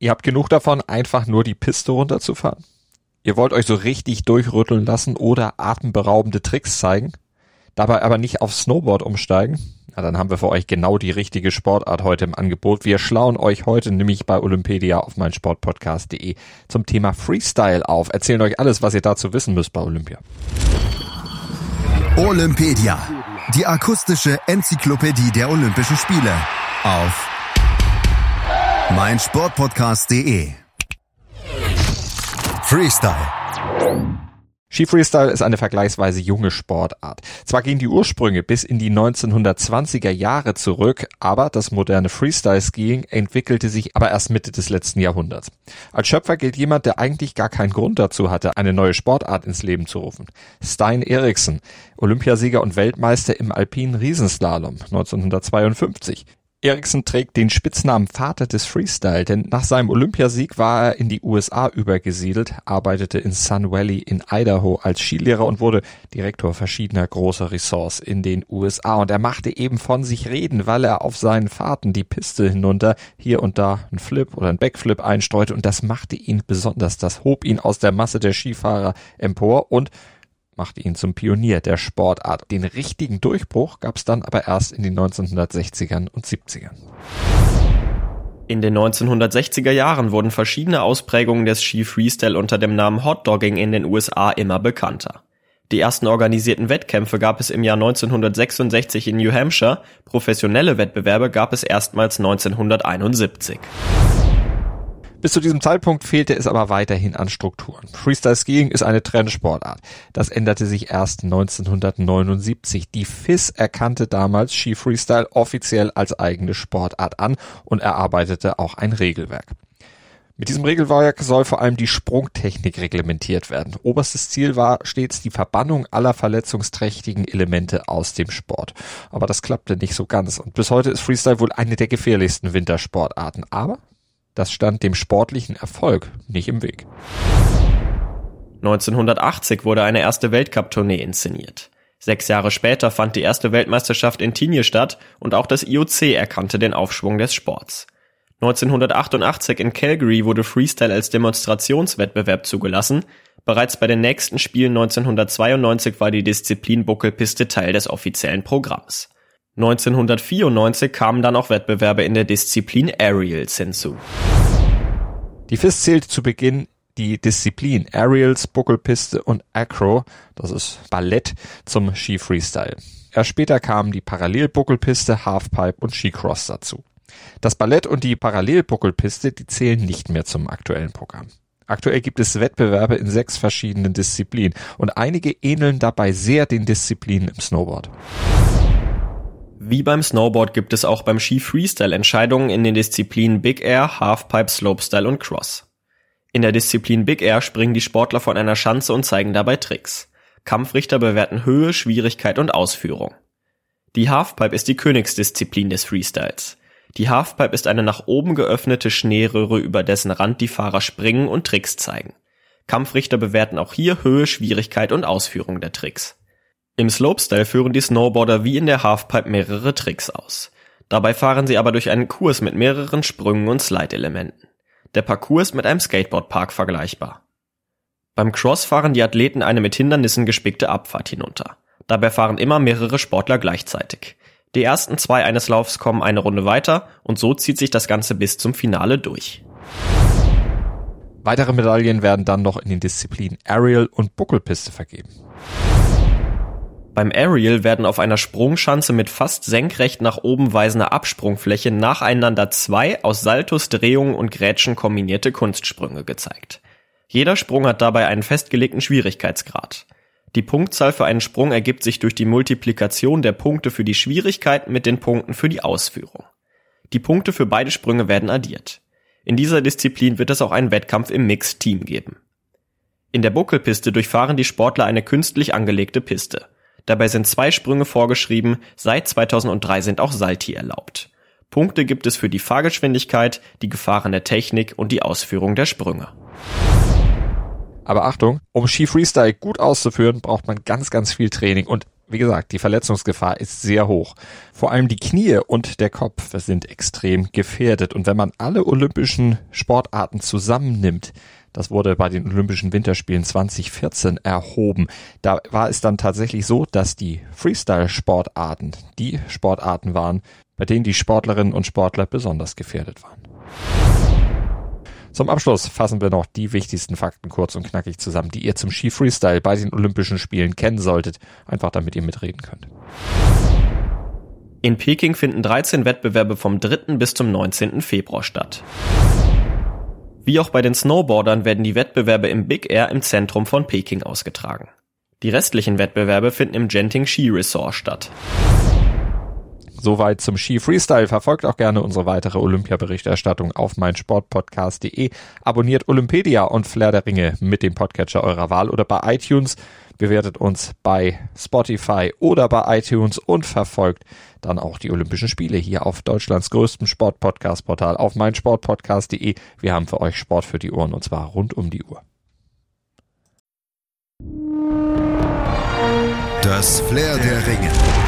Ihr habt genug davon, einfach nur die Piste runterzufahren? Ihr wollt euch so richtig durchrütteln lassen oder atemberaubende Tricks zeigen? Dabei aber nicht auf Snowboard umsteigen? Na, dann haben wir für euch genau die richtige Sportart heute im Angebot. Wir schlauen euch heute nämlich bei Olympedia auf meinsportpodcast.de zum Thema Freestyle auf. Erzählen euch alles, was ihr dazu wissen müsst bei Olympia. Olympedia, die akustische Enzyklopädie der Olympischen Spiele auf meinsportpodcast.de. Freestyle. Ski Freestyle ist eine vergleichsweise junge Sportart. Zwar gehen die Ursprünge bis in die 1920er Jahre zurück, aber das moderne Freestyle-Skiing entwickelte sich aber erst Mitte des letzten Jahrhunderts. Als Schöpfer gilt jemand, der eigentlich gar keinen Grund dazu hatte, eine neue Sportart ins Leben zu rufen. Stein Eriksen, Olympiasieger und Weltmeister im alpinen Riesenslalom 1952. Eriksen trägt den Spitznamen Vater des Freestyle, denn nach seinem Olympiasieg war er in die USA übergesiedelt, arbeitete in Sun Valley in Idaho als Skilehrer und wurde Direktor verschiedener großer Ressorts in den USA. Und er machte eben von sich reden, weil er auf seinen Fahrten die Piste hinunter hier und da einen Flip oder einen Backflip einstreute und das machte ihn besonders. Das hob ihn aus der Masse der Skifahrer empor und machte ihn zum Pionier der Sportart. Den richtigen Durchbruch gab es dann aber erst in den 1960ern und 70ern. In den 1960er Jahren wurden verschiedene Ausprägungen des Ski Freestyle unter dem Namen Hotdogging in den USA immer bekannter. Die ersten organisierten Wettkämpfe gab es im Jahr 1966 in New Hampshire, professionelle Wettbewerbe gab es erstmals 1971. Bis zu diesem Zeitpunkt fehlte es aber weiterhin an Strukturen. Freestyle Skiing ist eine Trendsportart. Das änderte sich erst 1979. Die FIS erkannte damals Ski Freestyle offiziell als eigene Sportart an und erarbeitete auch ein Regelwerk. Mit diesem Regelwerk soll vor allem die Sprungtechnik reglementiert werden. Oberstes Ziel war stets die Verbannung aller verletzungsträchtigen Elemente aus dem Sport. Aber das klappte nicht so ganz und bis heute ist Freestyle wohl eine der gefährlichsten Wintersportarten. Aber das stand dem sportlichen Erfolg nicht im Weg. 1980 wurde eine erste Weltcup-Tournee inszeniert. Sechs Jahre später fand die erste Weltmeisterschaft in Tignes statt und auch das IOC erkannte den Aufschwung des Sports. 1988 in Calgary wurde Freestyle als Demonstrationswettbewerb zugelassen. Bereits bei den nächsten Spielen 1992 war die Disziplin Buckelpiste Teil des offiziellen Programms. 1994 kamen dann auch Wettbewerbe in der Disziplin Aerials hinzu. Die FIS zählte zu Beginn die Disziplin Aerials, Buckelpiste und Acro, das ist Ballett, zum Ski Freestyle. Erst später kamen die Parallelbuckelpiste, Halfpipe und Skicross dazu. Das Ballett und die Parallelbuckelpiste, die zählen nicht mehr zum aktuellen Programm. Aktuell gibt es Wettbewerbe in sechs verschiedenen Disziplinen und einige ähneln dabei sehr den Disziplinen im Snowboard. Wie beim Snowboard gibt es auch beim Ski Freestyle Entscheidungen in den Disziplinen Big Air, Halfpipe, Slopestyle und Cross. In der Disziplin Big Air springen die Sportler von einer Schanze und zeigen dabei Tricks. Kampfrichter bewerten Höhe, Schwierigkeit und Ausführung. Die Halfpipe ist die Königsdisziplin des Freestyles. Die Halfpipe ist eine nach oben geöffnete Schneeröhre, über dessen Rand die Fahrer springen und Tricks zeigen. Kampfrichter bewerten auch hier Höhe, Schwierigkeit und Ausführung der Tricks. Im Slopestyle führen die Snowboarder wie in der Halfpipe mehrere Tricks aus. Dabei fahren sie aber durch einen Kurs mit mehreren Sprüngen und Slide-Elementen. Der Parcours ist mit einem Skateboardpark vergleichbar. Beim Cross fahren die Athleten eine mit Hindernissen gespickte Abfahrt hinunter. Dabei fahren immer mehrere Sportler gleichzeitig. Die ersten zwei eines Laufs kommen eine Runde weiter und so zieht sich das Ganze bis zum Finale durch. Weitere Medaillen werden dann noch in den Disziplinen Aerial und Buckelpiste vergeben. Beim Aerial werden auf einer Sprungschanze mit fast senkrecht nach oben weisender Absprungfläche nacheinander zwei aus Saltos, Drehungen und Grätschen kombinierte Kunstsprünge gezeigt. Jeder Sprung hat dabei einen festgelegten Schwierigkeitsgrad. Die Punktzahl für einen Sprung ergibt sich durch die Multiplikation der Punkte für die Schwierigkeit mit den Punkten für die Ausführung. Die Punkte für beide Sprünge werden addiert. In dieser Disziplin wird es auch einen Wettkampf im Mixed Team geben. In der Buckelpiste durchfahren die Sportler eine künstlich angelegte Piste. Dabei sind zwei Sprünge vorgeschrieben, seit 2003 sind auch Salti erlaubt. Punkte gibt es für die Fahrgeschwindigkeit, die gefahrene Technik und die Ausführung der Sprünge. Aber Achtung, um Ski Freestyle gut auszuführen, braucht man ganz, ganz viel Training und wie gesagt, die Verletzungsgefahr ist sehr hoch. Vor allem die Knie und der Kopf sind extrem gefährdet. Und wenn man alle olympischen Sportarten zusammennimmt, das wurde bei den Olympischen Winterspielen 2014 erhoben. Da war es dann tatsächlich so, dass die Freestyle-Sportarten die Sportarten waren, bei denen die Sportlerinnen und Sportler besonders gefährdet waren. Zum Abschluss fassen wir noch die wichtigsten Fakten kurz und knackig zusammen, die ihr zum Ski Freestyle bei den Olympischen Spielen kennen solltet, einfach damit ihr mitreden könnt. In Peking finden 13 Wettbewerbe vom 3. bis zum 19. Februar statt. Wie auch bei den Snowboardern werden die Wettbewerbe im Big Air im Zentrum von Peking ausgetragen. Die restlichen Wettbewerbe finden im Genting Ski Resort statt. Soweit zum Ski Freestyle. Verfolgt auch gerne unsere weitere Olympia-Berichterstattung auf meinsportpodcast.de. Abonniert Olympedia und Flair der Ringe mit dem Podcatcher eurer Wahl oder bei iTunes. Bewertet uns bei Spotify oder bei iTunes und verfolgt dann auch die Olympischen Spiele hier auf Deutschlands größtem Sportpodcast-Portal auf meinsportpodcast.de. Wir haben für euch Sport für die Ohren und zwar rund um die Uhr. Das Flair der Ringe.